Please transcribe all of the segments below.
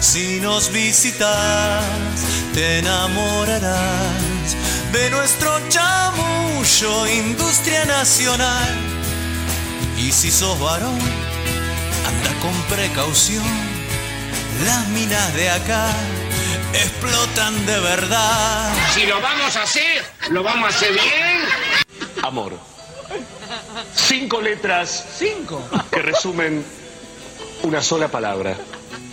Si nos visitas, te enamorarás de nuestro chamullo, industria nacional. Y si sos varón, anda con precaución. Las minas de acá explotan de verdad. Si lo vamos a hacer, lo vamos a hacer bien. Amor. Cinco letras. Cinco. Que resumen una sola palabra.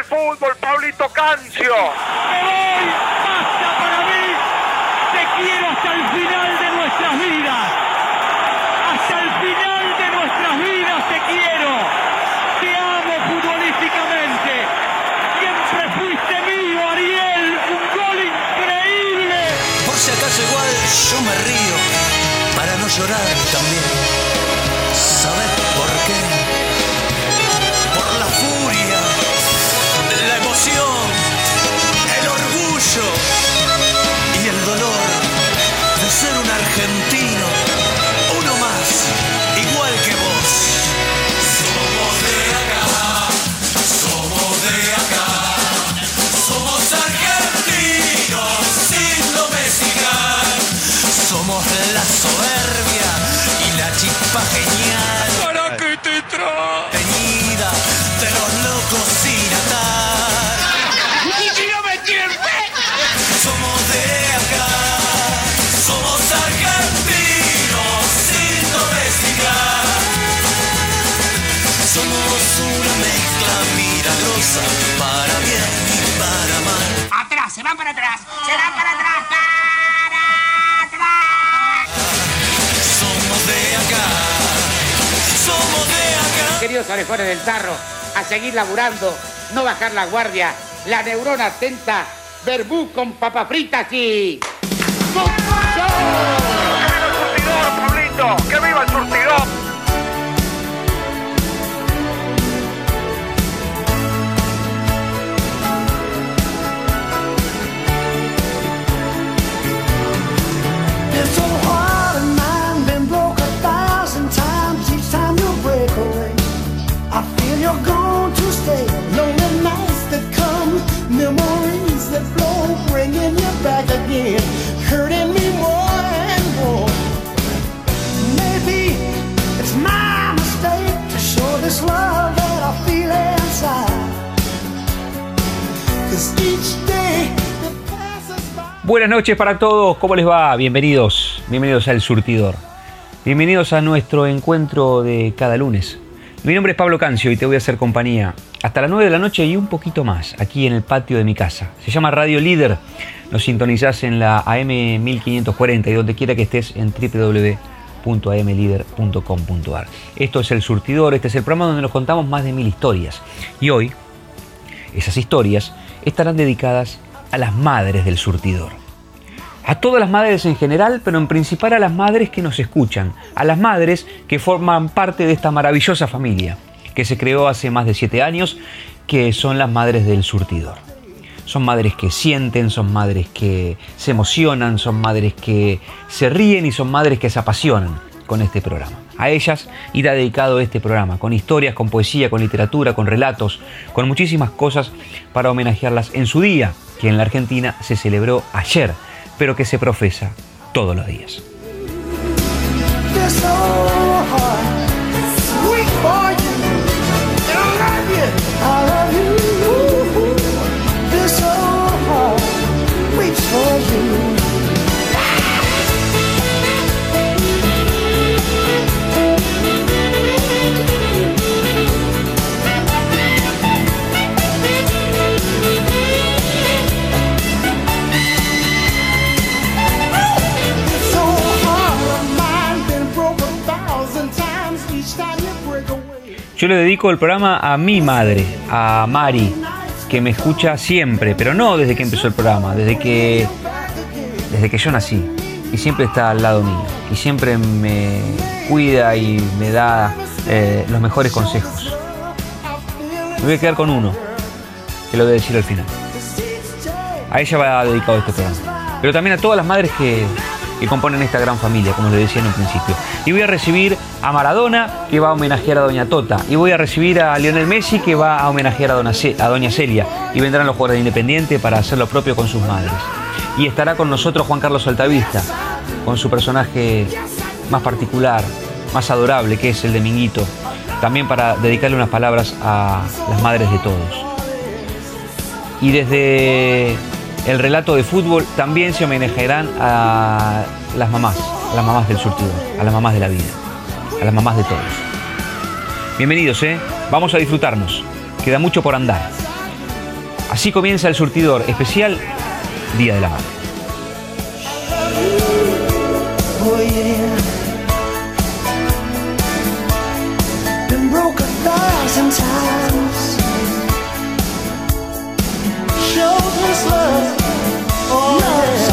El fútbol, Pablito Cancio. ¡Me voy! ¡Basta para mí! ¡Te quiero hasta el final de nuestras vidas! ¡Hasta el final de nuestras vidas te quiero! ¡Te amo futbolísticamente! ¡Siempre fuiste mío, Ariel! ¡Un gol increíble! Por si acaso igual yo me río para no llorar también. La soberbia y la chispa genial. ¿Para qué te traes? Orejones del tarro, a seguir laburando, no bajar la guardia, la neurona atenta, verbú con papas fritas y... ¡Que viva el surtidor, Pablito! ¡Que viva el surtidor! Buenas noches para todos, ¿cómo les va? Bienvenidos, bienvenidos al Surtidor. Bienvenidos a nuestro encuentro de cada lunes. Mi nombre es Pablo Cancio y te voy a hacer compañía hasta las 9 de la noche y un poquito más, aquí en el patio de mi casa. Se llama Radio Líder. Nos sintonizás en la AM 1540 y donde quiera que estés en www.amlider.com.ar. Esto es El Surtidor, este es el programa donde nos contamos más de mil historias. Y hoy, esas historias estarán dedicadas a las madres del surtidor. A todas las madres en general, pero en principal a las madres que nos escuchan, a las madres que forman parte de esta maravillosa familia, que se creó hace más de siete años, que son las madres del surtidor. Son madres que sienten, son madres que se emocionan, son madres que se ríen y son madres que se apasionan con este programa. A ellas irá dedicado este programa, con historias, con poesía, con literatura, con relatos, con muchísimas cosas para homenajearlas en su día, que en la Argentina se celebró ayer, pero que se profesa todos los días. Yo le dedico el programa a mi madre, a Mari, que me escucha siempre, pero no desde que empezó el programa, desde que, desde que yo nací. Y siempre está al lado mío. Y siempre me cuida y me da eh, los mejores consejos. Me voy a quedar con uno, que lo voy a decir al final. A ella va dedicado este programa. Pero también a todas las madres que, que componen esta gran familia, como les decía en un principio. Y voy a recibir a Maradona, que va a homenajear a Doña Tota. Y voy a recibir a Lionel Messi, que va a homenajear a, a Doña Celia. Y vendrán los jugadores de Independiente para hacer lo propio con sus madres. Y estará con nosotros Juan Carlos Altavista, con su personaje más particular, más adorable, que es el de Minguito. También para dedicarle unas palabras a las madres de todos. Y desde el relato de fútbol también se homenajearán a las mamás, a las mamás del surtidor, a las mamás de la vida, a las mamás de todos. Bienvenidos, ¿eh? Vamos a disfrutarnos. Queda mucho por andar. Así comienza el surtidor especial Día de la Madre. This love. Oh, love's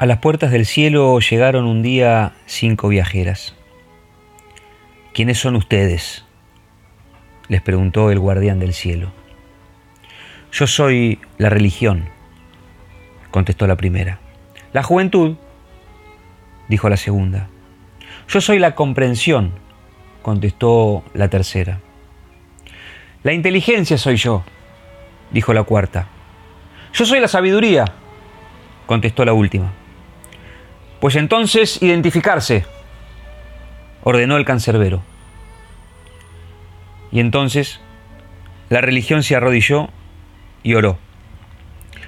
A las puertas del cielo llegaron un día cinco viajeras. ¿Quiénes son ustedes? les preguntó el guardián del cielo. Yo soy la religión, contestó la primera. La juventud, dijo la segunda. Yo soy la comprensión, contestó la tercera. La inteligencia soy yo, dijo la cuarta. Yo soy la sabiduría, contestó la última. Pues entonces identificarse, ordenó el cancerbero. Y entonces la religión se arrodilló y oró.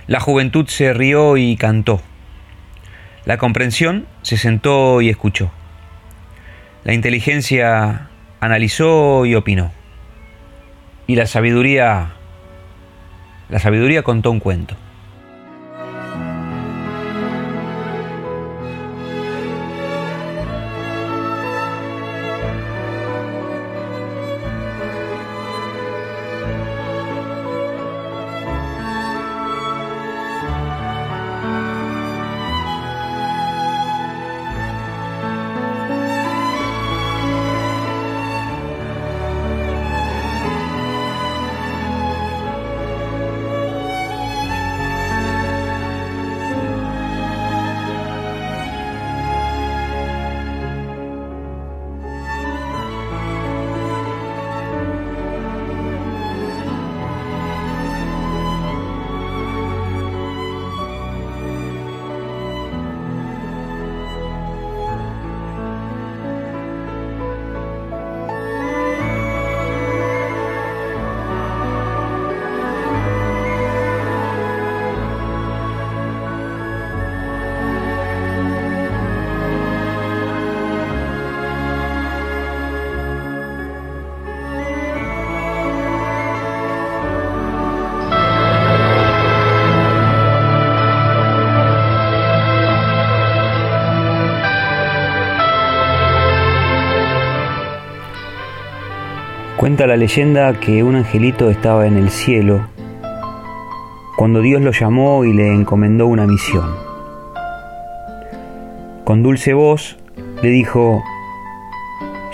La juventud se rió y cantó. La comprensión se sentó y escuchó. La inteligencia analizó y opinó. Y la sabiduría la sabiduría contó un cuento. Cuenta la leyenda que un angelito estaba en el cielo cuando Dios lo llamó y le encomendó una misión. Con dulce voz le dijo,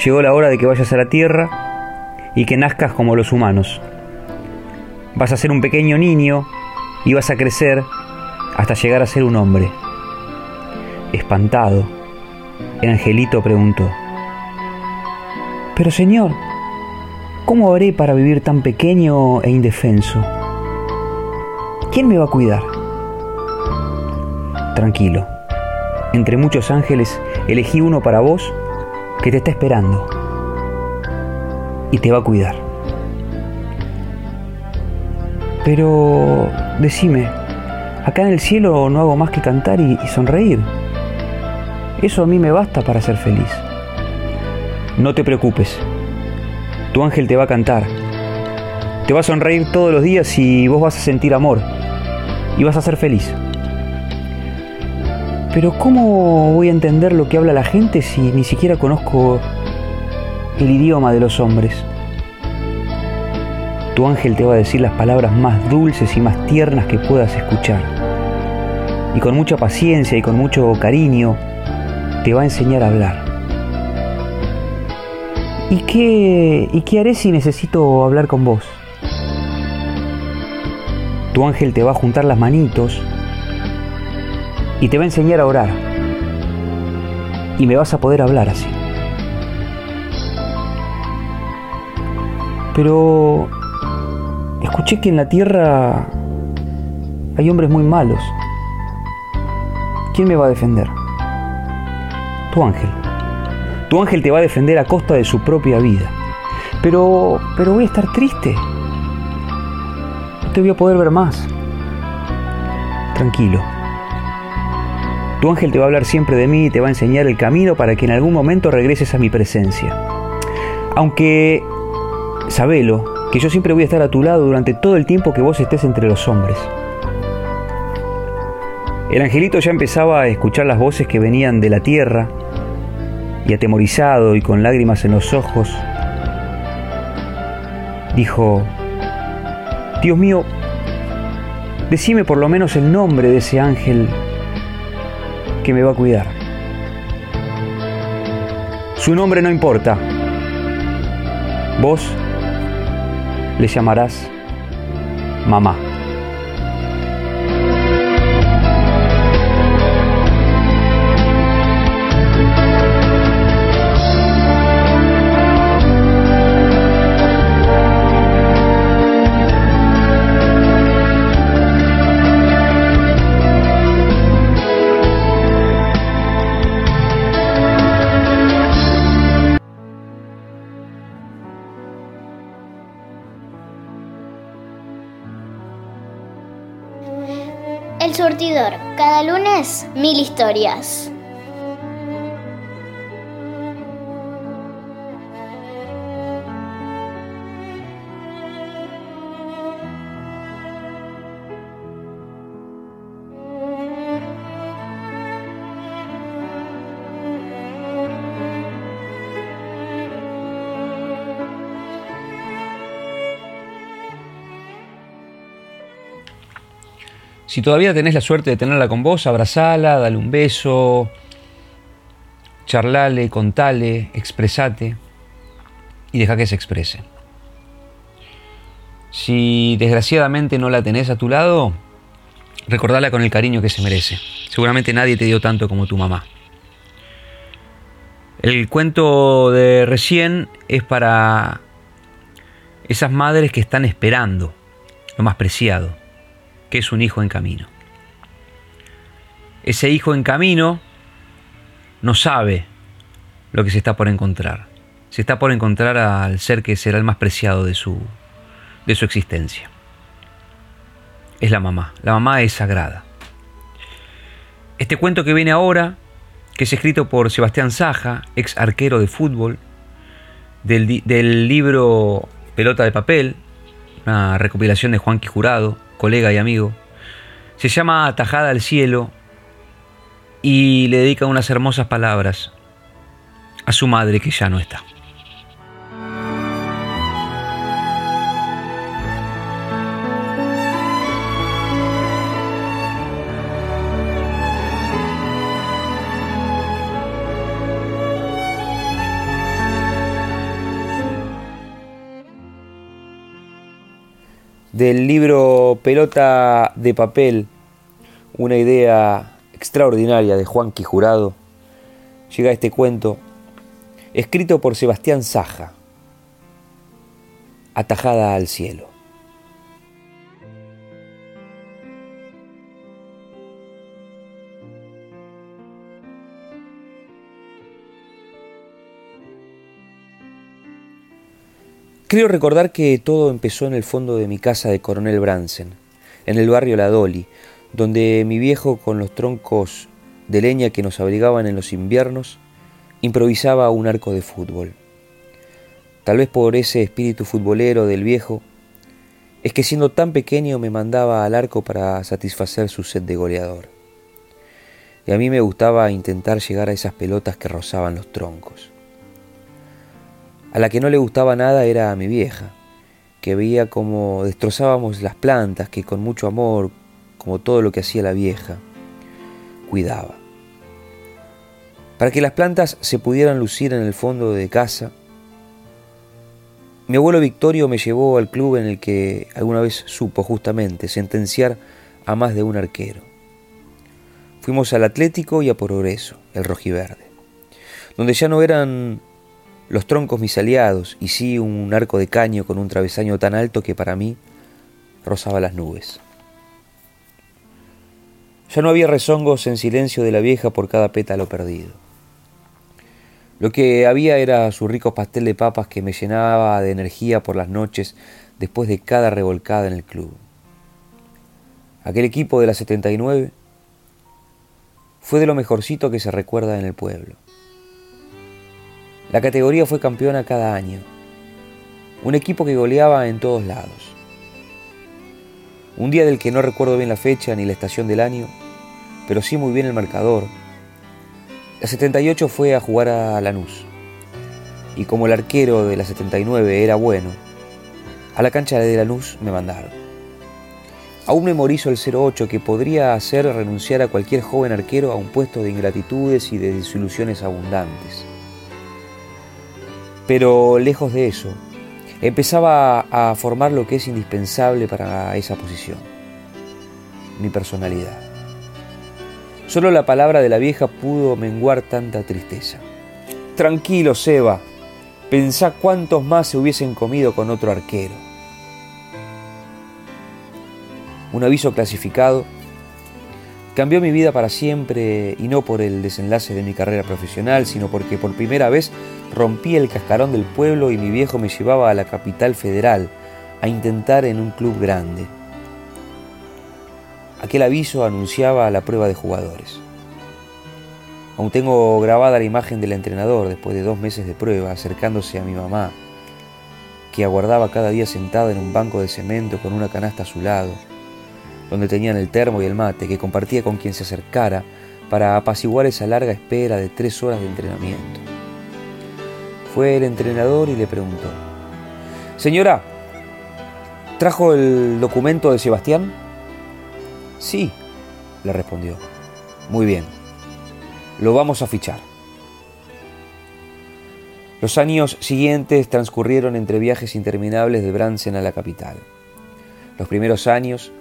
llegó la hora de que vayas a la tierra y que nazcas como los humanos. Vas a ser un pequeño niño y vas a crecer hasta llegar a ser un hombre. Espantado, el angelito preguntó, Pero Señor, ¿cómo haré para vivir tan pequeño e indefenso? ¿Quién me va a cuidar? Tranquilo, entre muchos ángeles elegí uno para vos que te está esperando y te va a cuidar. Pero decime, acá en el cielo no hago más que cantar y, y sonreír. Eso a mí me basta para ser feliz. No te preocupes, tu ángel te va a cantar. Te va a sonreír todos los días y vos vas a sentir amor. Y vas a ser feliz. Pero ¿cómo voy a entender lo que habla la gente si ni siquiera conozco el idioma de los hombres? Tu ángel te va a decir las palabras más dulces y más tiernas que puedas escuchar. Y con mucha paciencia y con mucho cariño te va a enseñar a hablar. ¿Y qué, ¿Y qué haré si necesito hablar con vos? Tu ángel te va a juntar las manitos y te va a enseñar a orar. Y me vas a poder hablar así. Pero escuché que en la tierra hay hombres muy malos. ¿Quién me va a defender? Tu ángel. Tu ángel te va a defender a costa de su propia vida. Pero, pero voy a estar triste. No te voy a poder ver más. Tranquilo. Tu ángel te va a hablar siempre de mí y te va a enseñar el camino para que en algún momento regreses a mi presencia. Aunque, sabelo, que yo siempre voy a estar a tu lado durante todo el tiempo que vos estés entre los hombres. El angelito ya empezaba a escuchar las voces que venían de la tierra y atemorizado y con lágrimas en los ojos, dijo, Dios mío, decime por lo menos el nombre de ese ángel que me va a cuidar. Su nombre no importa. Vos le llamarás mamá. Mil historias. Si todavía tenés la suerte de tenerla con vos, abrazala, dale un beso, charlale, contale, expresate y deja que se exprese. Si desgraciadamente no la tenés a tu lado, recordala con el cariño que se merece. Seguramente nadie te dio tanto como tu mamá. El cuento de recién es para esas madres que están esperando lo más preciado, que es un hijo en camino. Ese hijo en camino no sabe lo que se está por encontrar. Se está por encontrar al ser que será el más preciado de su, de su existencia. Es la mamá. La mamá es sagrada. Este cuento que viene ahora, que es escrito por Sebastián Saja, ex arquero de fútbol, del, del libro Pelota de Papel, una recopilación de Juanqui Jurado, colega y amigo. Se llama Atajada al Cielo y le dedica unas hermosas palabras a su madre que ya no está. Del libro Pelota de papel, una idea extraordinaria de Juan Quijurado, llega este cuento escrito por Sebastián Saja, Atajada al cielo. Creo recordar que todo empezó en el fondo de mi casa de Coronel Bransen, en el barrio La Doli, donde mi viejo, con los troncos de leña que nos abrigaban en los inviernos, improvisaba un arco de fútbol. Tal vez por ese espíritu futbolero del viejo, es que siendo tan pequeño me mandaba al arco para satisfacer su sed de goleador. Y a mí me gustaba intentar llegar a esas pelotas que rozaban los troncos. A la que no le gustaba nada era a mi vieja, que veía como destrozábamos las plantas que con mucho amor, como todo lo que hacía la vieja, cuidaba. Para que las plantas se pudieran lucir en el fondo de casa, mi abuelo Victorio me llevó al club en el que alguna vez supo justamente sentenciar a más de un arquero. Fuimos al Atlético y a Progreso, el rojiverde, donde ya no eran los troncos mis aliados y sí un arco de caño con un travesaño tan alto que para mí rozaba las nubes. Ya no había rezongos en silencio de la vieja por cada pétalo perdido. Lo que había era su rico pastel de papas que me llenaba de energía por las noches después de cada revolcada en el club. Aquel equipo de la 79 fue de lo mejorcito que se recuerda en el pueblo. La categoría fue campeona cada año. Un equipo que goleaba en todos lados. Un día del que no recuerdo bien la fecha ni la estación del año, pero sí muy bien el marcador. La 78 fue a jugar a Lanús. Y como el arquero de la 79 era bueno, a la cancha de Lanús me mandaron. Aún memorizo el 08 que podría hacer renunciar a cualquier joven arquero a un puesto de ingratitudes y de desilusiones abundantes. Pero lejos de eso, empezaba a formar lo que es indispensable para esa posición, mi personalidad. Solo la palabra de la vieja pudo menguar tanta tristeza. Tranquilo, Seba, pensá cuántos más se hubiesen comido con otro arquero. Un aviso clasificado cambió mi vida para siempre y no por el desenlace de mi carrera profesional, sino porque por primera vez rompí el cascarón del pueblo y mi viejo me llevaba a la capital federal a intentar en un club grande. Aquel aviso anunciaba la prueba de jugadores. Aún tengo grabada la imagen del entrenador después de dos meses de prueba acercándose a mi mamá, que aguardaba cada día sentada en un banco de cemento con una canasta a su lado donde tenían el termo y el mate que compartía con quien se acercara para apaciguar esa larga espera de tres horas de entrenamiento. Fue el entrenador y le preguntó, Señora, ¿trajo el documento de Sebastián? Sí, le respondió. Muy bien, lo vamos a fichar. Los años siguientes transcurrieron entre viajes interminables de Bransen a la capital. Los primeros años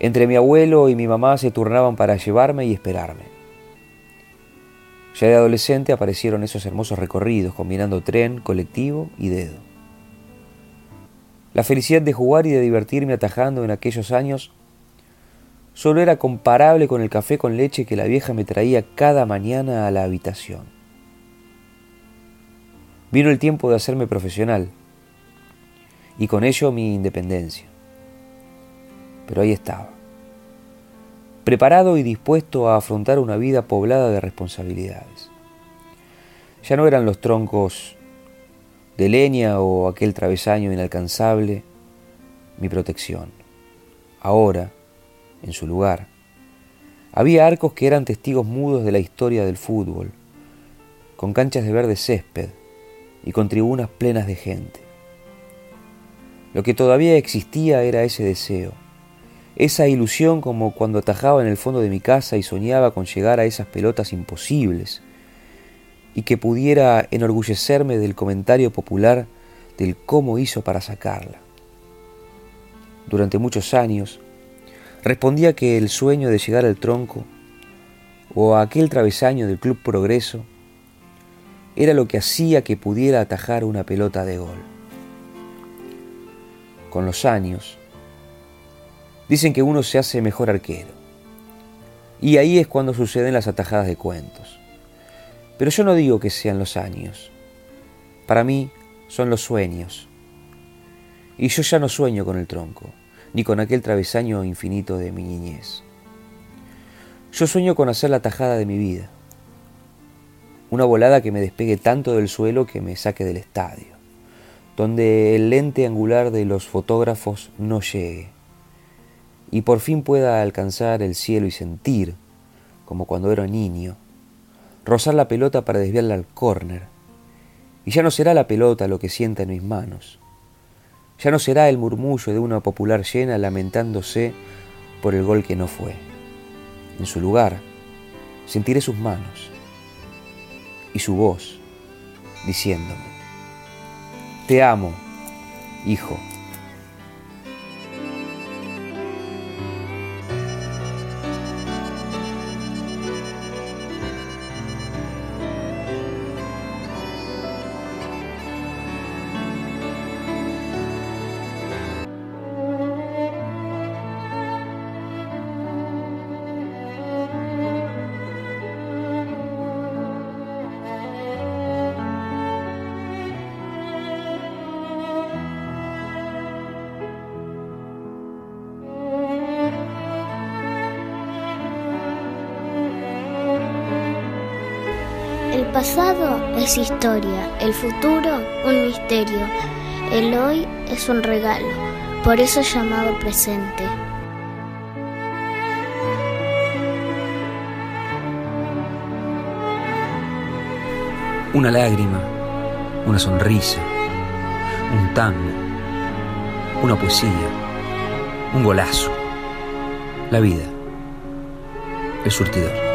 entre mi abuelo y mi mamá se turnaban para llevarme y esperarme. Ya de adolescente aparecieron esos hermosos recorridos combinando tren, colectivo y dedo. La felicidad de jugar y de divertirme atajando en aquellos años solo era comparable con el café con leche que la vieja me traía cada mañana a la habitación. Vino el tiempo de hacerme profesional y con ello mi independencia pero ahí estaba, preparado y dispuesto a afrontar una vida poblada de responsabilidades. Ya no eran los troncos de leña o aquel travesaño inalcanzable mi protección. Ahora, en su lugar, había arcos que eran testigos mudos de la historia del fútbol, con canchas de verde césped y con tribunas plenas de gente. Lo que todavía existía era ese deseo, esa ilusión como cuando atajaba en el fondo de mi casa y soñaba con llegar a esas pelotas imposibles y que pudiera enorgullecerme del comentario popular del cómo hizo para sacarla. durante muchos años, respondía que el sueño de llegar al tronco o a aquel travesaño del Club Progreso era lo que hacía que pudiera atajar una pelota de gol. Con los años, dicen que uno se hace mejor arquero. Y ahí es cuando suceden las atajadas de cuentos. Pero yo no digo que sean los años. Para mí son los sueños. Y yo ya no sueño con el tronco, ni con aquel travesaño infinito de mi niñez. Yo sueño con hacer la tajada de mi vida. Una volada que me despegue tanto del suelo que me saque del estadio, donde el lente angular de los fotógrafos no llegue, y por fin pueda alcanzar el cielo y sentir, como cuando era niño, rozar la pelota para desviarla al córner. Y ya no será la pelota lo que sienta en mis manos. Ya no será el murmullo de una popular llena lamentándose por el gol que no fue. En su lugar, sentiré sus manos y su voz diciéndome, Te amo, hijo. Es historia, el futuro un misterio, el hoy es un regalo, por eso llamado presente. Una lágrima, una sonrisa, un tango, una poesía, un golazo, la vida, el surtidor.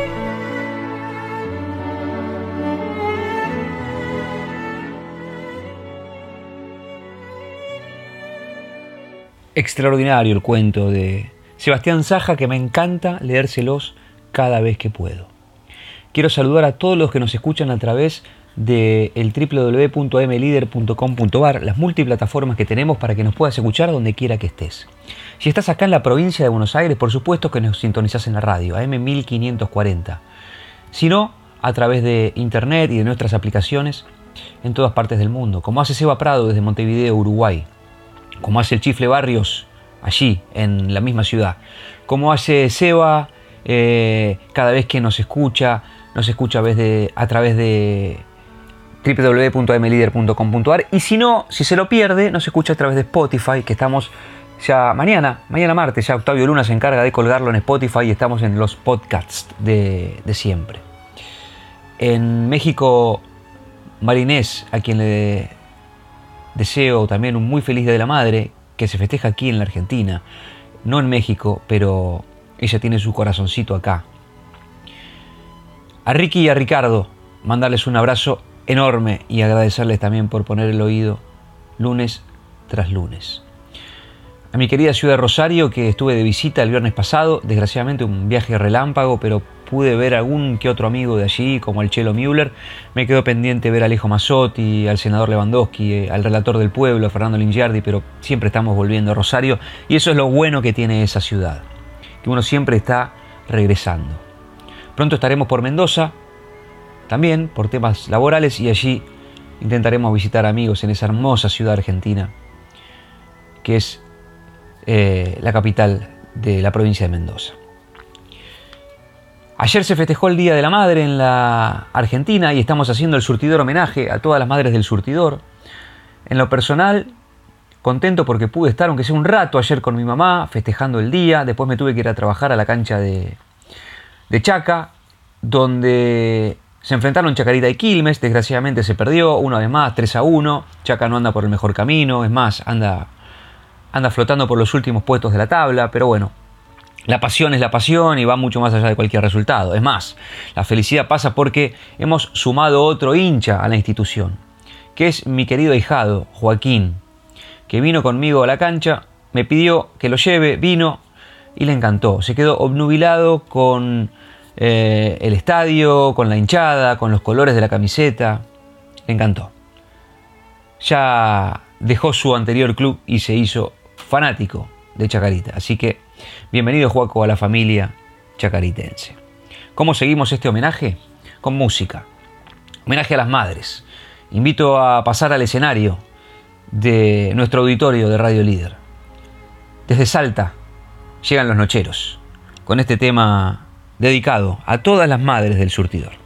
Extraordinario el cuento de Sebastián Saja que me encanta leérselos cada vez que puedo. Quiero saludar a todos los que nos escuchan a través de el las multiplataformas que tenemos para que nos puedas escuchar donde quiera que estés. Si estás acá en la provincia de Buenos Aires, por supuesto que nos sintonizás en la radio, AM 1540. Si no, a través de internet y de nuestras aplicaciones en todas partes del mundo, como hace Seba Prado desde Montevideo, Uruguay, como hace el Chifle Barrios allí, en la misma ciudad, como hace Seba eh, cada vez que nos escucha, nos escucha a, través de www.mlider.com.ar y si no, si se lo pierde, nos escucha a través de Spotify, que estamos ya mañana, mañana martes, ya Octavio Luna se encarga de colgarlo en Spotify y estamos en los podcasts de, de siempre. En México, Marinés, a quien le deseo también un muy feliz Día de la Madre, que se festeja aquí en la Argentina, no en México, pero ella tiene su corazoncito acá. A Ricky y a Ricardo, mandarles un abrazo enorme y agradecerles también por poner el oído lunes tras lunes. A mi querida ciudad de Rosario, que estuve de visita el viernes pasado, desgraciadamente un viaje relámpago, pero pude ver algún que otro amigo de allí, como el Chelo Müller. Me quedó pendiente ver a Alejo Mazzotti, al senador Lewandowski, al relator del pueblo, Fernando Lingiardi, pero siempre estamos volviendo a Rosario y eso es lo bueno que tiene esa ciudad, que uno siempre está regresando. Pronto estaremos por Mendoza, también por temas laborales y allí intentaremos visitar amigos en esa hermosa ciudad argentina, que es eh, la capital de la provincia de Mendoza. Ayer se festejó el Día de la Madre en la Argentina y estamos haciendo el surtidor homenaje a todas las madres del surtidor. En lo personal, contento porque pude estar, aunque sea un rato, ayer con mi mamá, festejando el día. Después me tuve que ir a trabajar a la cancha de, de Chaca, donde se enfrentaron Chacarita y Quilmes. Desgraciadamente se perdió, una vez más, 3 a 1. Chaca no anda por el mejor camino, es más, anda, anda flotando por los últimos puestos de la tabla, pero bueno, la pasión es la pasión y va mucho más allá de cualquier resultado. Es más, la felicidad pasa porque hemos sumado otro hincha a la institución, que es mi querido ahijado, Joaquín, que vino conmigo a la cancha me pidió que lo lleve, vino y le encantó. Se quedó obnubilado con eh, el estadio, con la hinchada, con los colores de la camiseta. Le encantó. Ya dejó su anterior club y se hizo fanático de Chacarita. Así que bienvenido Juaco a la familia chacaritense. ¿Cómo seguimos este homenaje? Con música. Homenaje a las madres. Invito a pasar al escenario de nuestro auditorio de Radio Líder. Desde Salta llegan los nocheros con este tema dedicado a todas las madres del surtidor.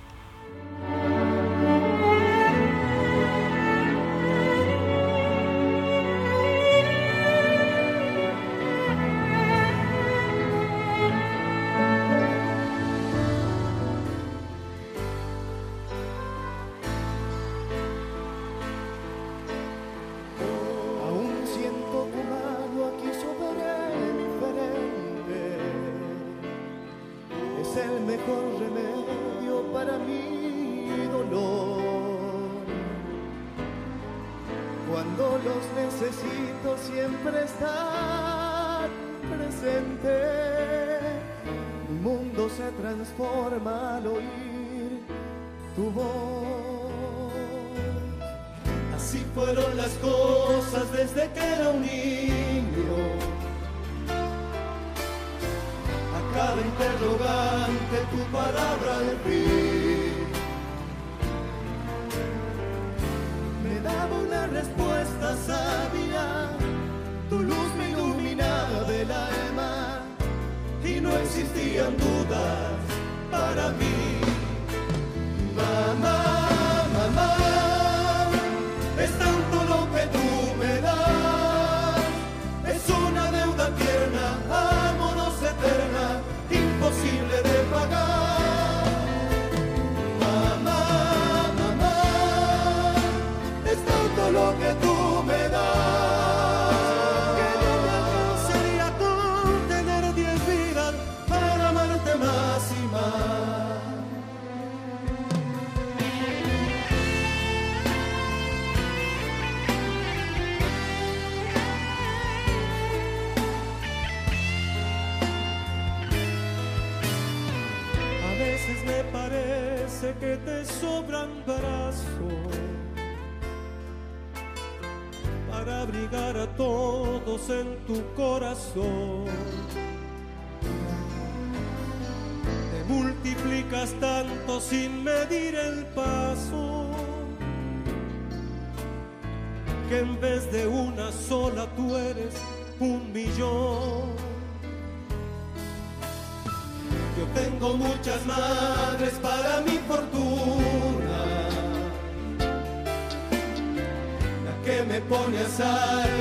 Pone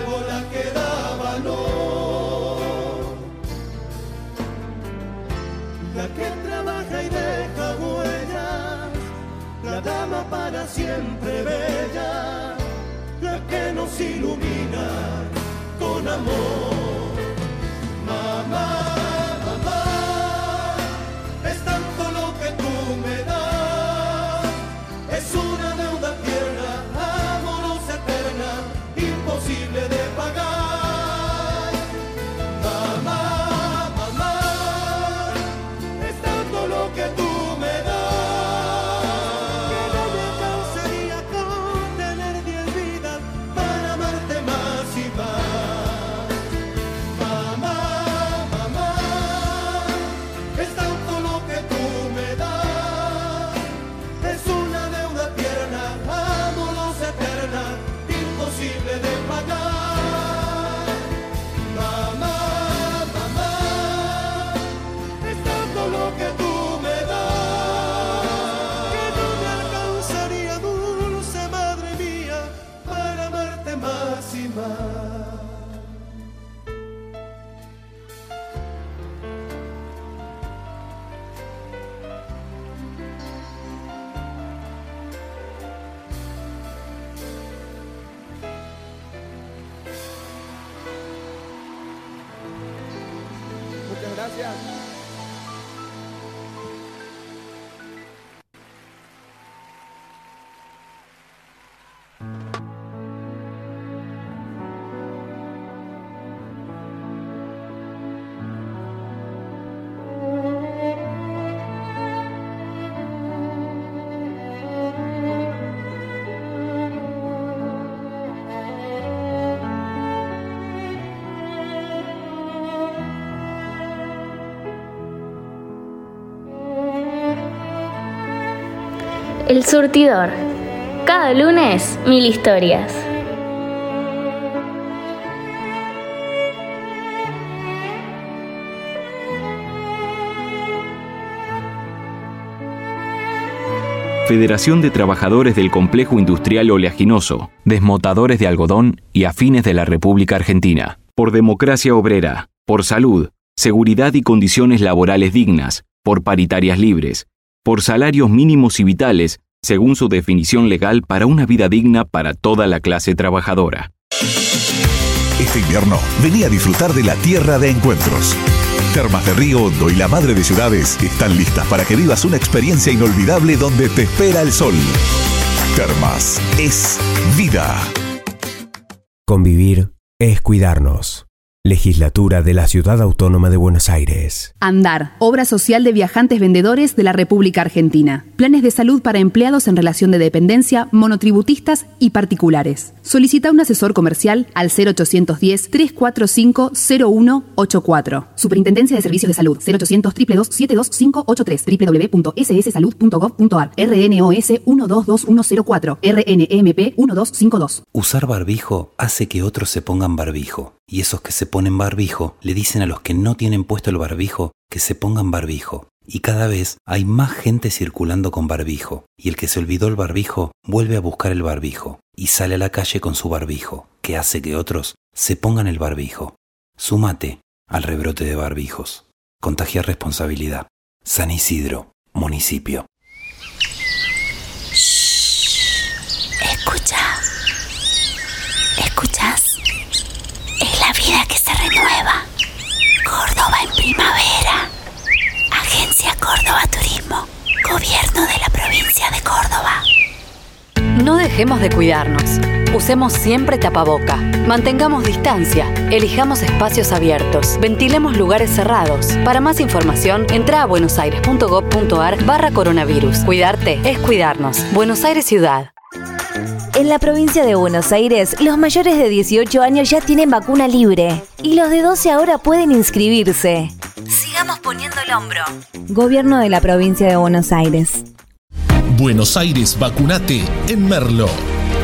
El surtidor. Cada lunes, mil historias. Federación de Trabajadores del Complejo Industrial Oleaginoso, Desmotadores de Algodón y Afines de la República Argentina. Por democracia obrera, por salud, seguridad y condiciones laborales dignas, por paritarias libres, por salarios mínimos y vitales, según su definición legal para una vida digna para toda la clase trabajadora. Este invierno, vení a disfrutar de la tierra de encuentros. Termas de Río Hondo y la Madre de Ciudades están listas para que vivas una experiencia inolvidable donde te espera el sol. Termas es vida. Convivir es cuidarnos. Legislatura de la Ciudad Autónoma de Buenos Aires. Andar, obra social de viajantes vendedores de la República Argentina. Planes de salud para empleados en relación de dependencia, monotributistas y particulares. Solicita un asesor comercial al 0810-345-0184. Superintendencia de Servicios de Salud 0800 72583 www.sssalud.gov.ar RNOS 122104 RNMP 1252. Usar barbijo hace que otros se pongan barbijo. Y esos que se ponen barbijo le dicen a los que no tienen puesto el barbijo que se pongan barbijo. Y cada vez hay más gente circulando con barbijo. Y el que se olvidó el barbijo vuelve a buscar el barbijo. Y sale a la calle con su barbijo, que hace que otros se pongan el barbijo. Súmate al rebrote de barbijos. Contagia responsabilidad. San Isidro, municipio. Escucha. ¿Escuchas? Es la vida que se renueva. Córdoba en primavera. Agencia Córdoba Turismo. Gobierno de la provincia de Córdoba. No dejemos de cuidarnos. Usemos siempre tapaboca. Mantengamos distancia. Elijamos espacios abiertos. Ventilemos lugares cerrados. Para más información, entra a buenosaires.gov.ar barra coronavirus. Cuidarte es cuidarnos. Buenos Aires Ciudad. En la provincia de Buenos Aires, los mayores de 18 años ya tienen vacuna libre y los de 12 ahora pueden inscribirse. Sigamos poniendo el hombro. Gobierno de la provincia de Buenos Aires. Buenos Aires Vacunate en Merlo.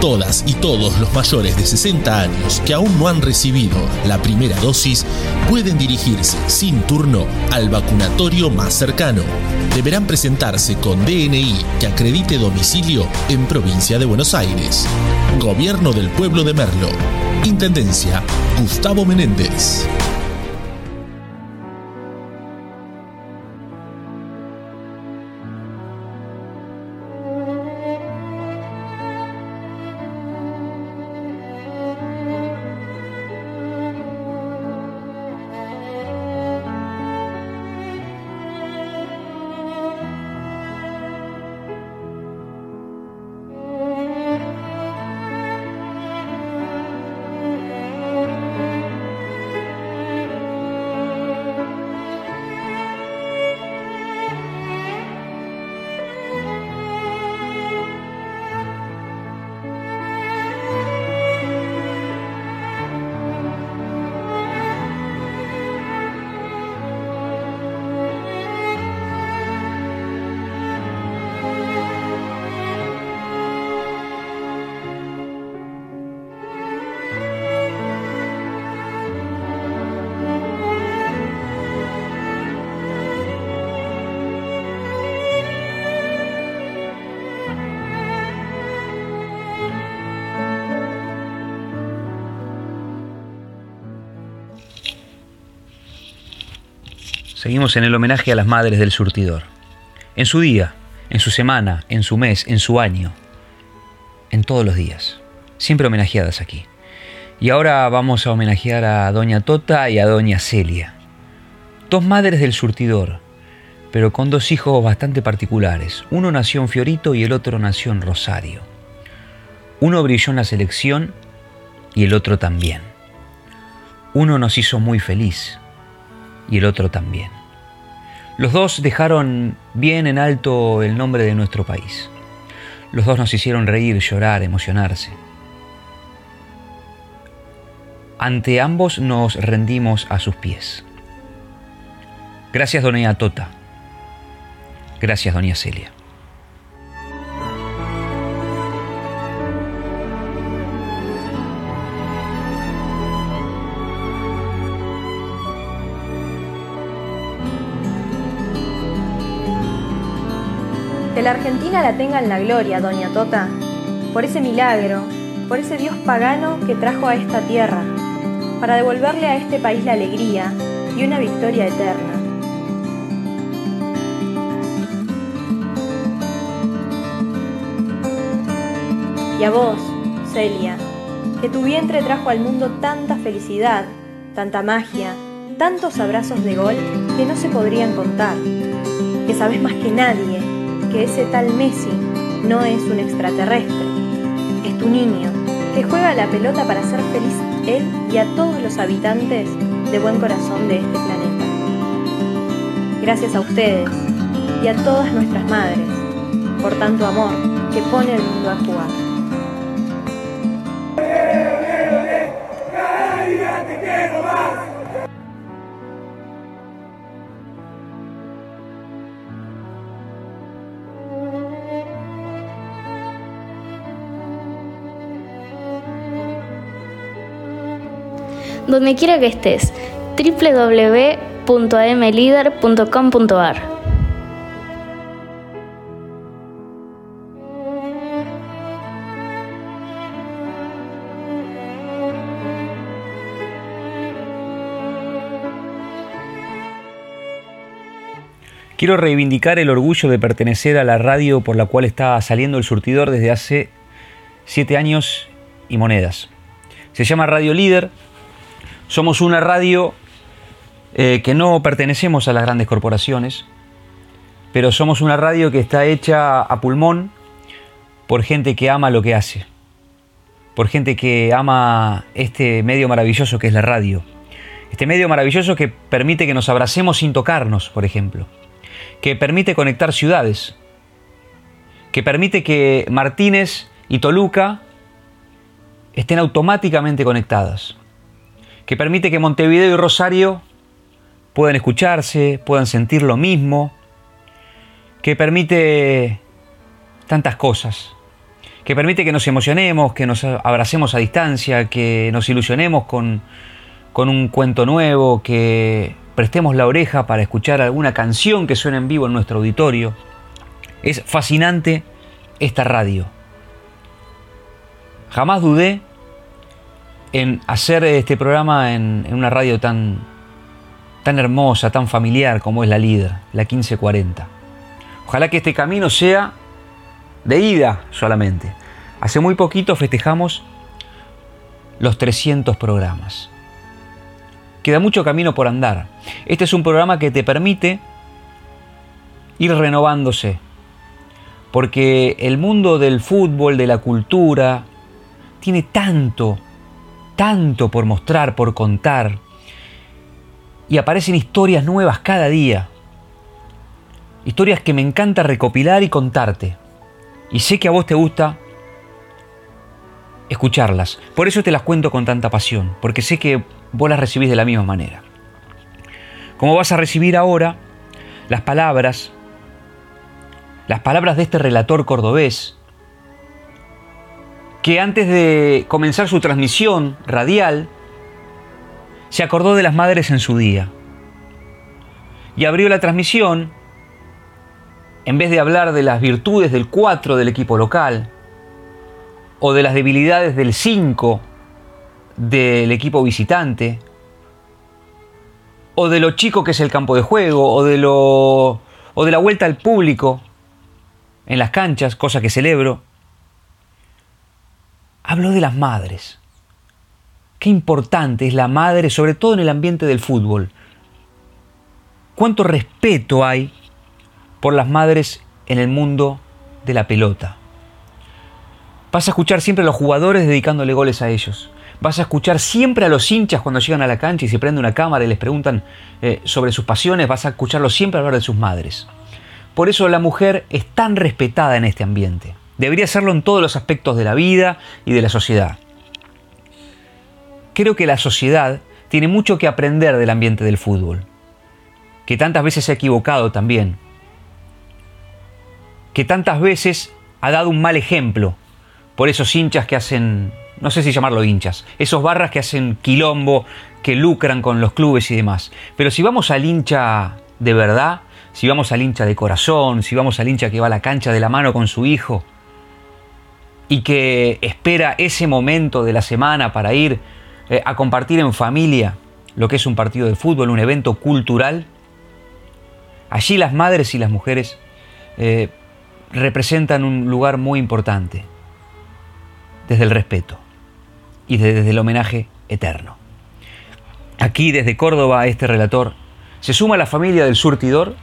Todas y todos los mayores de 60 años que aún no han recibido la primera dosis pueden dirigirse sin turno al vacunatorio más cercano. Deberán presentarse con DNI que acredite domicilio en provincia de Buenos Aires. Gobierno del pueblo de Merlo. Intendencia Gustavo Menéndez. Seguimos en el homenaje a las madres del surtidor. En su día, en su semana, en su mes, en su año, en todos los días. Siempre homenajeadas aquí. Y ahora vamos a homenajear a Doña Tota y a Doña Celia. Dos madres del surtidor, pero con dos hijos bastante particulares. Uno nació en Fiorito y el otro nació en Rosario. Uno brilló en la selección y el otro también. Uno nos hizo muy feliz y el otro también. Los dos dejaron bien en alto el nombre de nuestro país. Los dos nos hicieron reír, llorar, emocionarse. Ante ambos nos rendimos a sus pies. Gracias, doña Tota. Gracias, doña Celia. Argentina la tenga en la gloria, doña Tota, por ese milagro, por ese Dios pagano que trajo a esta tierra, para devolverle a este país la alegría y una victoria eterna. Y a vos, Celia, que tu vientre trajo al mundo tanta felicidad, tanta magia, tantos abrazos de gol que no se podrían contar, que sabes más que nadie que ese tal Messi no es un extraterrestre, es tu niño, que juega la pelota para ser feliz él y a todos los habitantes de buen corazón de este planeta. Gracias a ustedes y a todas nuestras madres por tanto amor que pone el mundo a jugar. Donde quiera que estés, www.amlider.com.ar Quiero reivindicar el orgullo de pertenecer a la radio por la cual está saliendo el surtidor desde hace siete años y monedas. Se llama Radio Líder. Somos una radio eh, que no pertenecemos a las grandes corporaciones, pero somos una radio que está hecha a pulmón por gente que ama lo que hace, por gente que ama este medio maravilloso que es la radio. Este medio maravilloso que permite que nos abracemos sin tocarnos, por ejemplo que permite conectar ciudades, que permite que Martínez y Toluca estén automáticamente conectadas, que permite que Montevideo y Rosario puedan escucharse, puedan sentir lo mismo, que permite tantas cosas, que permite que nos emocionemos, que nos abracemos a distancia, que nos ilusionemos con, con un cuento nuevo, que prestemos la oreja para escuchar alguna canción que suene en vivo en nuestro auditorio. Es fascinante esta radio. Jamás dudé en hacer este programa en, una radio tan, tan hermosa, tan familiar como es la líder, la 1540. Ojalá que este camino sea de ida solamente. Hace muy poquito festejamos los 300 programas. Queda mucho camino por andar. Este es un programa que te permite ir renovándose. Porque el mundo del fútbol, de la cultura, tiene tanto, tanto por mostrar, por contar. Y aparecen historias nuevas cada día. Historias que me encanta recopilar y contarte. Y sé que a vos te gusta escucharlas. Por eso te las cuento con tanta pasión. Porque sé que vos las recibís de la misma manera. Como vas a recibir ahora las palabras, las palabras de este relator cordobés, que antes de comenzar su transmisión radial, se acordó de las madres en su día. Y abrió la transmisión, en vez de hablar de las virtudes del 4 del equipo local, o de las debilidades del 5 del equipo visitante, o de lo chico que es el campo de juego, o de, lo, o de la vuelta al público en las canchas, cosa que celebro. Hablo de las madres. Qué importante es la madre, sobre todo en el ambiente del fútbol. Cuánto respeto hay por las madres en el mundo de la pelota. Vas a escuchar siempre a los jugadores dedicándole goles a ellos. Vas a escuchar siempre a los hinchas cuando llegan a la cancha y se prende una cámara y les preguntan eh, sobre sus pasiones, vas a escucharlos siempre hablar de sus madres. Por eso la mujer es tan respetada en este ambiente. Debería serlo en todos los aspectos de la vida y de la sociedad. Creo que la sociedad tiene mucho que aprender del ambiente del fútbol, que tantas veces se ha equivocado también, que tantas veces ha dado un mal ejemplo por esos hinchas que hacen no sé si llamarlo hinchas, esos barras que hacen quilombo, que lucran con los clubes y demás. Pero si vamos al hincha de verdad, si vamos al hincha de corazón, si vamos al hincha que va a la cancha de la mano con su hijo y que espera ese momento de la semana para ir eh, a compartir en familia lo que es un partido de fútbol, un evento cultural, allí las madres y las mujeres eh, representan un lugar muy importante, desde el respeto y desde el homenaje eterno. Aquí desde Córdoba este relator se suma a la familia del surtidor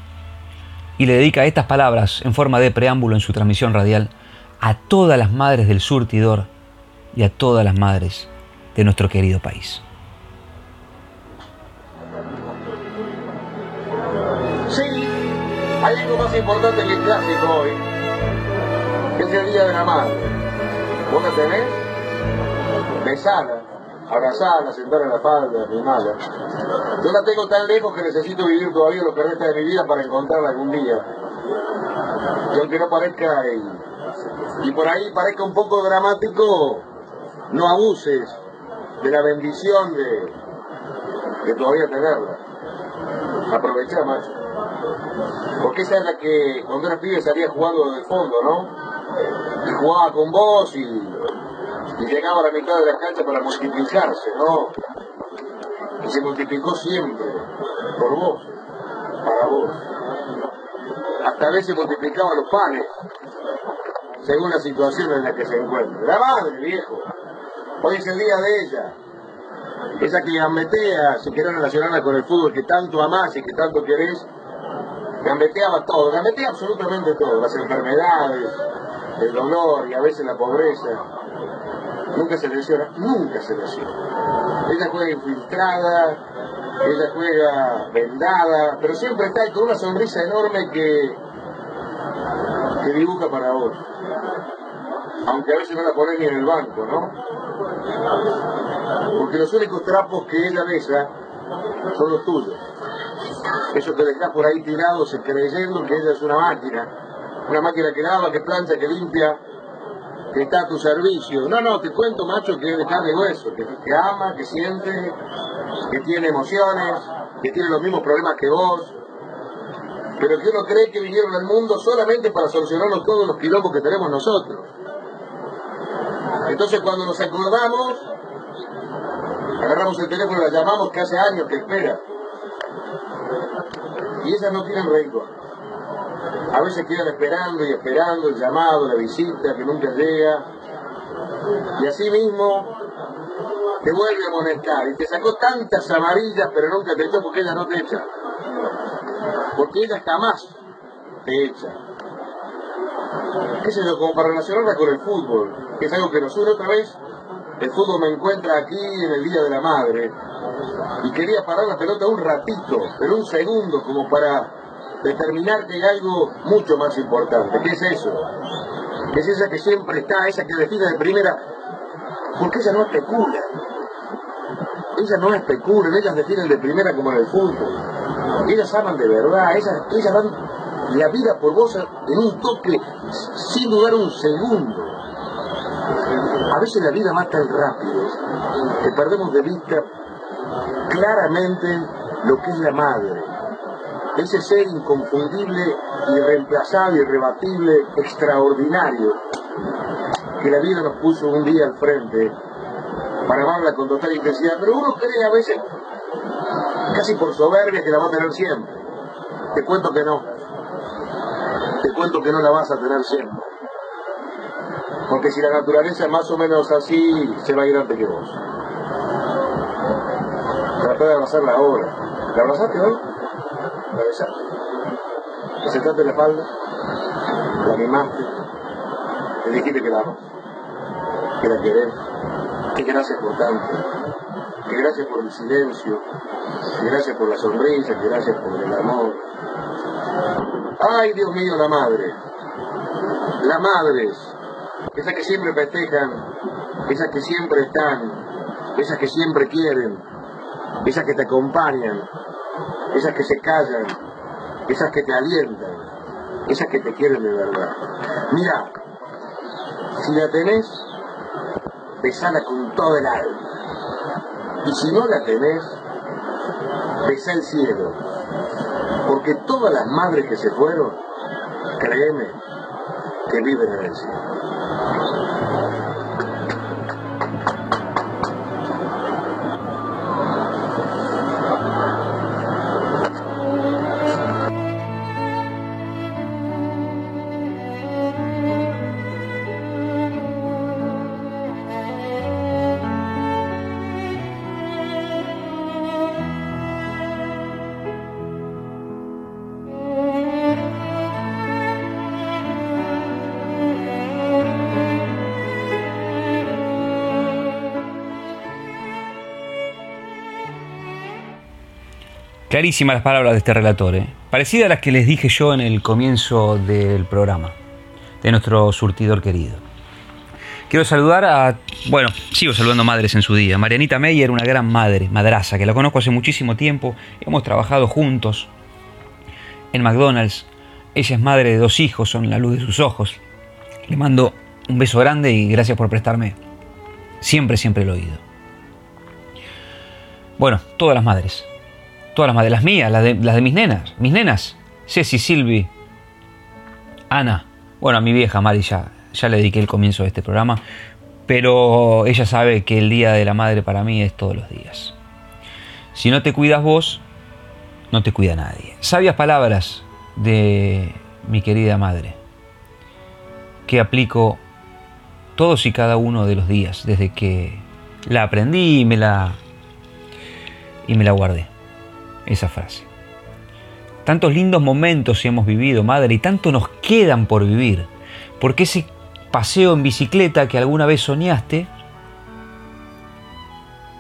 y le dedica estas palabras en forma de preámbulo en su transmisión radial a todas las madres del surtidor y a todas las madres de nuestro querido país. Sí, hay algo más importante que el clásico hoy, es el Día de la Madre. ¿Vos la tenés? Besala, abrazala, sentar en la falda, mala. Yo la tengo tan lejos que necesito vivir todavía lo que resta de mi vida para encontrarla algún día. Y aunque no parezca, y, y por ahí parezca un poco dramático, no abuses de la bendición de, de todavía tenerla. Aprovechá, macho. Porque esa es la que cuando eras pibe salía jugando de fondo, ¿no? Y jugaba con vos y, llegaba a la mitad de la cancha para multiplicarse, ¿no? Y se multiplicó siempre, por vos, para vos. Hasta a veces multiplicaba los panes, según la situación en la que se encuentra. La madre, viejo. Hoy es el día de ella. Esa que gambetea, si querés relacionarla con el fútbol que tanto amás y que tanto querés, gambeteaba todo, gambetea absolutamente todo, las enfermedades, el dolor y a veces la pobreza. Nunca se lesiona, nunca se lesiona. Ella juega infiltrada, ella juega vendada, pero siempre está ahí con una sonrisa enorme que, dibuja para vos. Aunque a veces no la pones ni en el banco, ¿no? Porque los únicos trapos que ella besa son los tuyos. Eso que dejás por ahí tirados creyendo que ella es una máquina. Una máquina que lava, que plancha, que limpia, que está a tu servicio. No, no, te cuento, macho, que es de hueso, que ama, que siente, que tiene emociones, que tiene los mismos problemas que vos, pero que uno cree que vinieron al mundo solamente para solucionarnos todos los quilombos que tenemos nosotros. Entonces cuando nos acordamos, agarramos el teléfono la llamamos que hace años que espera. Y ellas no tienen rencor. A veces quedan esperando y esperando el llamado, la visita que nunca llega. Y así mismo te vuelve a amonestar. Y te sacó tantas amarillas, pero nunca te echó porque ella no te echa. Porque ella jamás te echa. ¿Qué sé yo? Como para relacionarla con el fútbol, que es algo que nos une otra vez. El fútbol me encuentra aquí en el Día de la Madre. Y quería parar la pelota un ratito, pero un segundo, como para determinar que hay algo mucho más importante. ¿Qué es eso? Es esa que siempre está, esa que define de primera, porque ella no especula. Ellas no especulan, ellas definen de primera como en el fútbol. Ellas aman de verdad, ellas, ellas dan la vida por vos en un toque, sin dudar un segundo. A veces la vida va tan rápido que perdemos de vista claramente lo que es la madre. Ese ser inconfundible, irreemplazable, irrebatible, extraordinario, que la vida nos puso un día al frente para amarla con total intensidad. Pero uno cree a veces, casi por soberbia, que la va a tener siempre. Te cuento que no. Te cuento que no la vas a tener siempre. Porque si la naturaleza es más o menos así, se va a ir antes que vos. Tratá de abrazarla ahora. ¿La abrazaste hoy? La besaste. ¿Le sentaste la espalda? ¿La animaste? Le dijiste que la amas, que la querés, que gracias por tanto, que gracias por el silencio, gracias por la sonrisa, gracias por el amor. Ay, Dios mío, la madre. Las madres, esas que siempre festejan, esas que siempre están, esas que siempre quieren, esas que te acompañan, esas que se callan, esas que te alientan, esas que te quieren de verdad. Mira, si la tenés, besala con todo el alma. Y si no la tenés, besa el cielo. Porque todas las madres que se fueron, créeme, que viven en el cielo. Clarísimas las palabras de este relator, ¿eh? parecida a las que les dije yo en el comienzo del programa, de nuestro surtidor querido. Quiero saludar a, bueno, sigo saludando madres en su día. Marianita Meyer, una gran madre, madraza, que la conozco hace muchísimo tiempo, hemos trabajado juntos en McDonald's. Ella es madre de dos hijos, son la luz de sus ojos. Le mando un beso grande y gracias por prestarme siempre, siempre el oído. Bueno, todas las madres, todas las madres, las mías, las de, las de mis nenas, mis nenas, Ceci, Silvi, Ana, bueno, a mi vieja Mari ya, ya le dediqué el comienzo de este programa, pero ella sabe que el Día de la Madre para mí es todos los días. Si no te cuidas vos, no te cuida nadie. Sabias palabras de mi querida madre, que aplico todos y cada uno de los días, desde que la aprendí y me la, y me la guardé esa frase. Tantos lindos momentos hemos vivido, madre, y tanto nos quedan por vivir. Porque ese paseo en bicicleta que alguna vez soñaste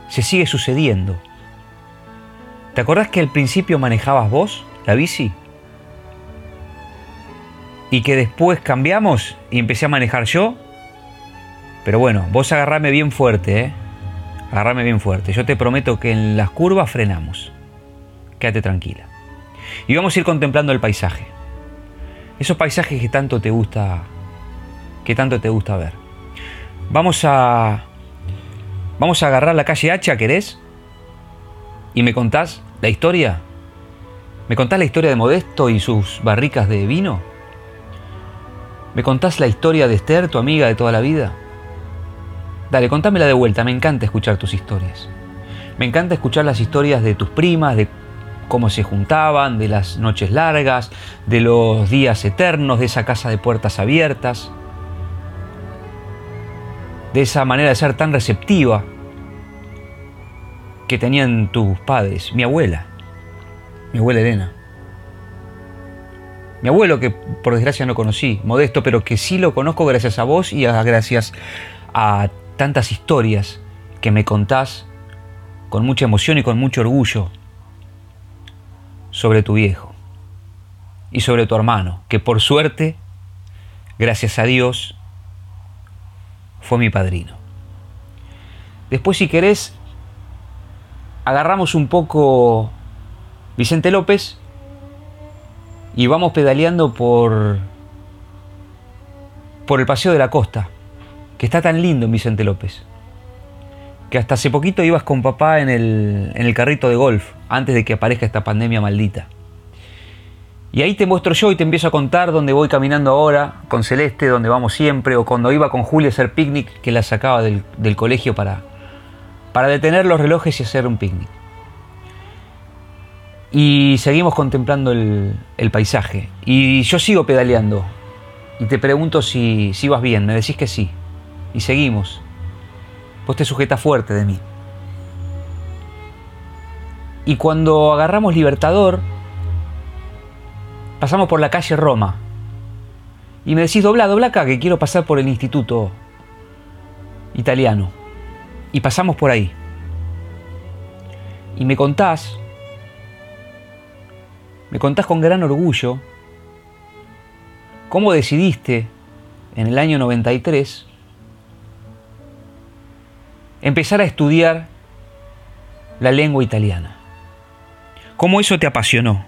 se sigue sucediendo. ¿Te acordás que al principio manejabas vos la bici? Y que después cambiamos y empecé a manejar yo. Pero bueno, vos agarrame bien fuerte, ¿eh? Agarrame bien fuerte. Yo te prometo que en las curvas frenamos quédate tranquila. Y vamos a ir contemplando el paisaje. Esos paisajes que tanto te gusta que tanto te gusta ver. Vamos a vamos a agarrar la calle Hacha, ¿querés? Y me contás la historia. ¿Me contás la historia de Modesto y sus barricas de vino? ¿Me contás la historia de Esther, tu amiga de toda la vida? Dale, contámela de vuelta, me encanta escuchar tus historias. Me encanta escuchar las historias de tus primas, de cómo se juntaban, de las noches largas, de los días eternos, de esa casa de puertas abiertas, de esa manera de ser tan receptiva que tenían tus padres, mi abuela, mi abuela Elena. Mi abuelo, que por desgracia no conocí, modesto, pero que sí lo conozco gracias a vos y gracias a tantas historias que me contás con mucha emoción y con mucho orgullo sobre tu viejo y sobre tu hermano, que por suerte, gracias a Dios, fue mi padrino. Después, si querés, agarramos un poco Vicente López y vamos pedaleando por, por el Paseo de la Costa, que está tan lindo en Vicente López que hasta hace poquito ibas con papá en el, en el carrito de golf, antes de que aparezca esta pandemia maldita. Y ahí te muestro yo y te empiezo a contar dónde voy caminando ahora, con Celeste, donde vamos siempre, o cuando iba con Julia a hacer picnic, que la sacaba del, del colegio para, para detener los relojes y hacer un picnic. Y seguimos contemplando el, el, paisaje. Y yo sigo pedaleando. Y te pregunto si, si vas bien. Me decís que sí. Y seguimos. Vos te sujetas fuerte de mí. Y cuando agarramos Libertador, pasamos por la calle Roma. Y me decís, dobla, dobla acá, que quiero pasar por el instituto italiano. Y pasamos por ahí. Y me contás, me contás con gran orgullo, cómo decidiste en el año 93 empezar a estudiar la lengua italiana. ¿Cómo eso te apasionó?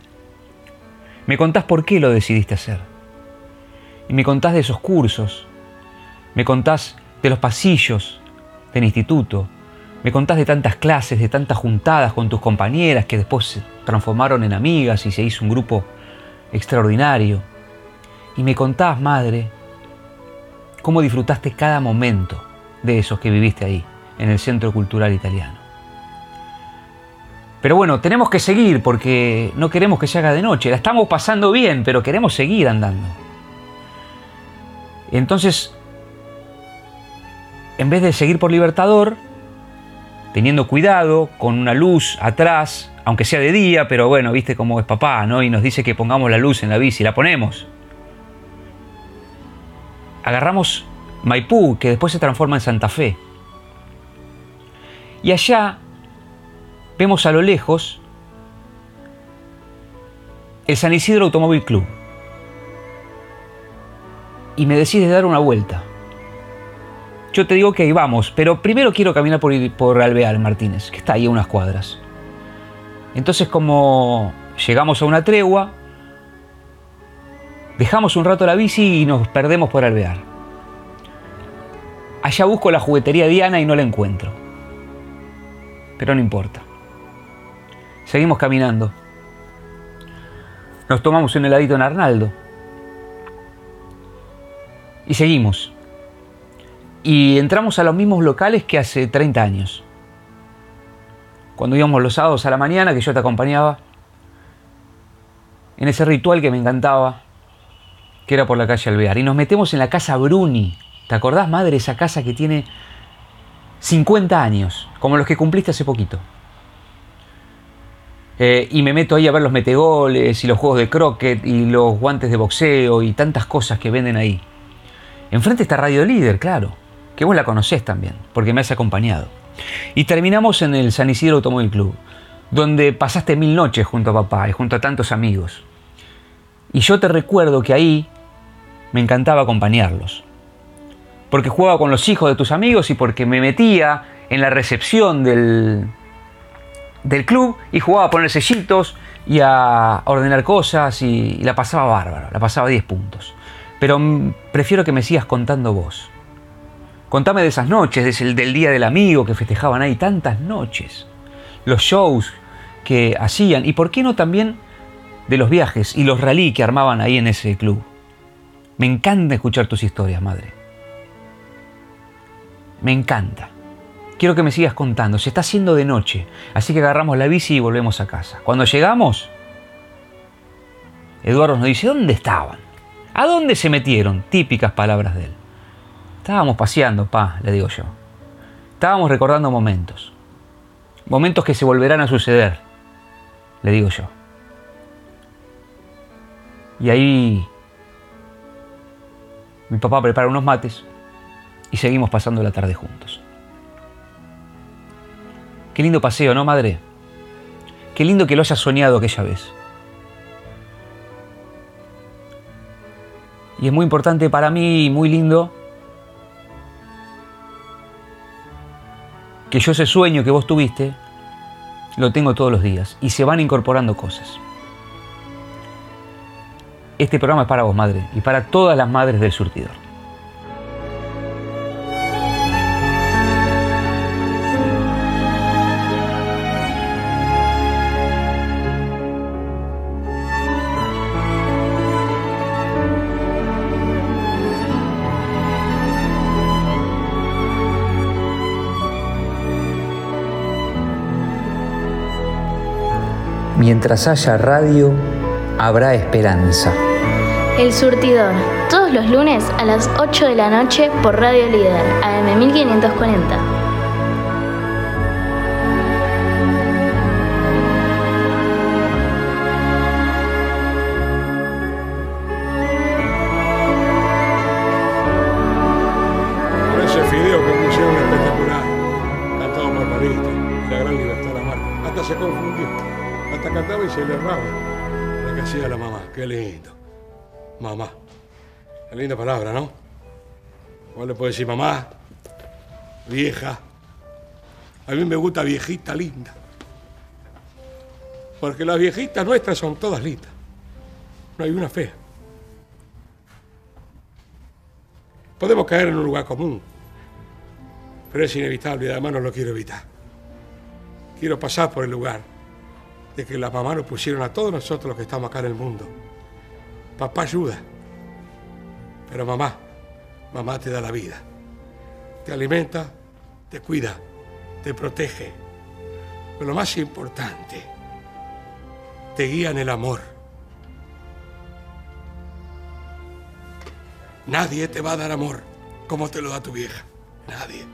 Me contás por qué lo decidiste hacer. Y me contás de esos cursos, me contás de los pasillos del instituto, Me contás de tantas clases, de tantas juntadas con tus compañeras que después se transformaron en amigas y se hizo un grupo extraordinario. Y me contás, madre, cómo disfrutaste cada momento de esos que viviste ahí, en el Centro Cultural Italiano. Pero bueno, tenemos que seguir porque no queremos que se haga de noche. La estamos pasando bien, pero queremos seguir andando. Entonces, en vez de seguir por Libertador, teniendo cuidado, con una luz atrás, aunque sea de día, pero bueno, viste cómo es papá, ¿no? Y nos dice que pongamos la luz en la bici, la ponemos. Agarramos Maipú, que después se transforma en Santa Fe. Y allá vemos a lo lejos el San Isidro Automóvil Club. Y me decides dar una vuelta. Yo te digo que ahí vamos, pero primero quiero caminar por, por Alvear Martínez, que está ahí a unas cuadras. Entonces como llegamos a una tregua, dejamos un rato la bici y nos perdemos por Alvear. Allá busco la juguetería Diana y no la encuentro. Pero no importa. Seguimos caminando. Nos tomamos un heladito en Arnaldo. Y seguimos. Y entramos a los mismos locales que hace 30 años. Cuando íbamos los sábados a la mañana, que yo te acompañaba, en ese ritual que me encantaba, que era por la calle Alvear. Y nos metemos en la casa Bruni. ¿Te acordás, madre, esa casa que tiene 50 años, como los que cumpliste hace poquito? Eh, y me meto ahí a ver los metegoles y los juegos de croquet y los guantes de boxeo y tantas cosas que venden ahí. Enfrente está Radio Líder, claro, que vos la conocés también, porque me has acompañado. Y terminamos en el San Isidro Automóvil Club, donde pasaste mil noches junto a papá y junto a tantos amigos. Y yo te recuerdo que ahí me encantaba acompañarlos. Porque jugaba con los hijos de tus amigos y porque me metía en la recepción del, del club y jugaba a poner sellitos y a ordenar cosas y, la pasaba bárbaro, la pasaba 10 puntos. Pero prefiero que me sigas contando vos. Contame de esas noches, desde el del día del amigo que festejaban ahí, tantas noches. Los shows que hacían y por qué no también de los viajes y los rally que armaban ahí en ese club. Me encanta escuchar tus historias, madre. Me encanta. Quiero que me sigas contando. Se está haciendo de noche, así que agarramos la bici y volvemos a casa. Cuando llegamos, Eduardo nos dice, ¿dónde estaban? ¿A dónde se metieron? Típicas palabras de él. Estábamos paseando, pa, le digo yo. Estábamos recordando momentos. Momentos que se volverán a suceder, le digo yo. Y ahí mi papá prepara unos mates y seguimos pasando la tarde juntos. Qué lindo paseo, ¿no, madre? Qué lindo que lo hayas soñado aquella vez. Y es muy importante para mí y muy lindo que yo ese sueño que vos tuviste lo tengo todos los días y se van incorporando cosas. Este programa es para vos, madre, y para todas las madres del surtidor. Mientras haya radio, habrá esperanza. El Surtidor, todos los lunes a las 8 de la noche por Radio Líder, AM 1540. Se le erraba. La que hacía la mamá, qué lindo. Mamá. Qué linda palabra, ¿no? Vos le puedes decir mamá, vieja. A mí me gusta viejita linda. Porque las viejitas nuestras son todas lindas. No hay una fea. Podemos caer en un lugar común, pero es inevitable y además no lo quiero evitar. quiero pasar por el lugar de que las mamás nos pusieron a todos nosotros los que estamos acá en el mundo. Papá ayuda, pero mamá, mamá te da la vida. Te alimenta, te cuida, te protege. Pero lo más importante, te guía en el amor. Nadie te va a dar amor como te lo da tu vieja. Nadie.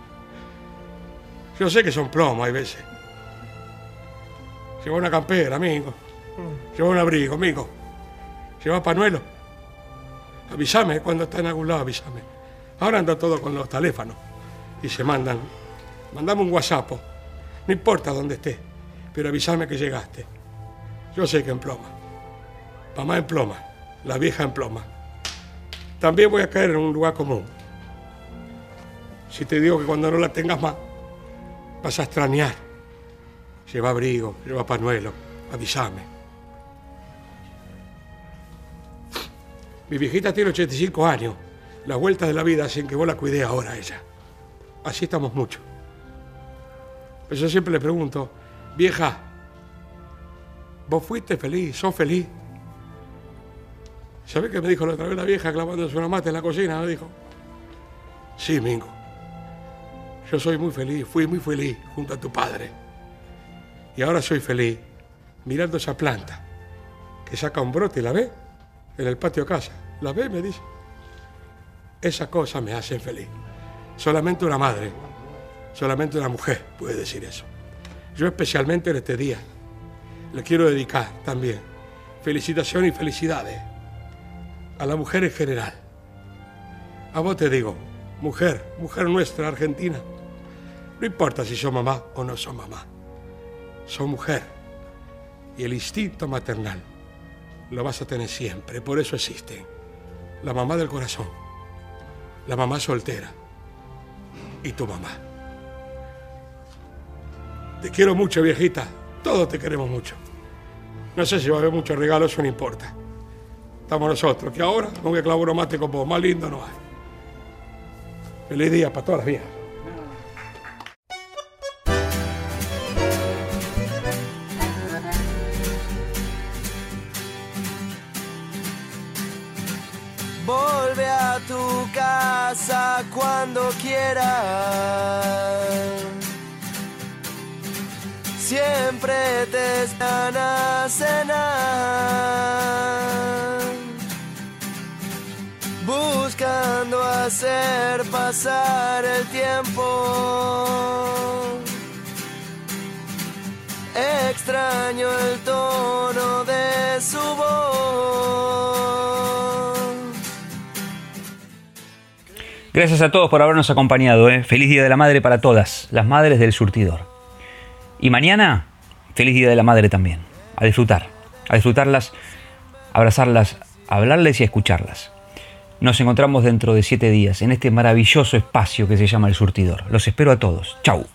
Yo sé que son plomos hay veces. Lleva una campera, amigo. Lleva un abrigo, amigo. Lleva panuelo. Avísame cuando está en algún lado, avísame. Ahora anda todo con los teléfonos y se mandan. Mandame un WhatsApp. No importa dónde esté, pero avísame que llegaste. Yo sé que en ploma. Mamá en ploma, la vieja en ploma. También voy a caer en un lugar común. Si te digo que cuando no la tengas más, vas a extrañar. Lleva abrigo, lleva panuelo, avísame. Mi viejita tiene 85 años. Las vueltas de la vida sin que vos la cuidé ahora a ella. Así estamos mucho. Pero yo siempre le pregunto, vieja, ¿vos fuiste feliz? ¿Sos feliz? ¿Sabés qué me dijo la otra vez la vieja clavándose una mate en la cocina? Me dijo, sí, Mingo. Yo soy muy feliz, fui muy feliz junto a tu padre. Y ahora soy feliz mirando esa planta que saca un brote, ¿la ve? En el patio de casa. ¿La ve? Me dice. Esas cosas me hacen feliz. Solamente una madre, solamente una mujer puede decir eso. Yo especialmente en este día le quiero dedicar también felicitaciones y felicidades a la mujer en general. A vos te digo, mujer, mujer nuestra, argentina, no importa si son mamá o no son mamá, son mujer. Y el instinto maternal lo vas a tener siempre, por eso existen. La mamá del corazón, la mamá soltera y tu mamá. Te quiero mucho, viejita, todos te queremos mucho. No sé si va a haber muchos regalos, eso no importa. Estamos nosotros, que ahora con que clavo vos, más lindo no hay. Feliz día para todas las viejas. Cuando quieras. Siempre te están a cenar. Buscando hacer pasar el tiempo. Extraño el Gracias a todos por habernos acompañado. ¿eh? Feliz Día de la Madre para todas, las madres del surtidor. Y mañana, feliz Día de la Madre también. A disfrutar, a disfrutarlas, abrazarlas, hablarles y escucharlas. Nos encontramos dentro de siete días en este maravilloso espacio que se llama El Surtidor. Los espero a todos. Chau.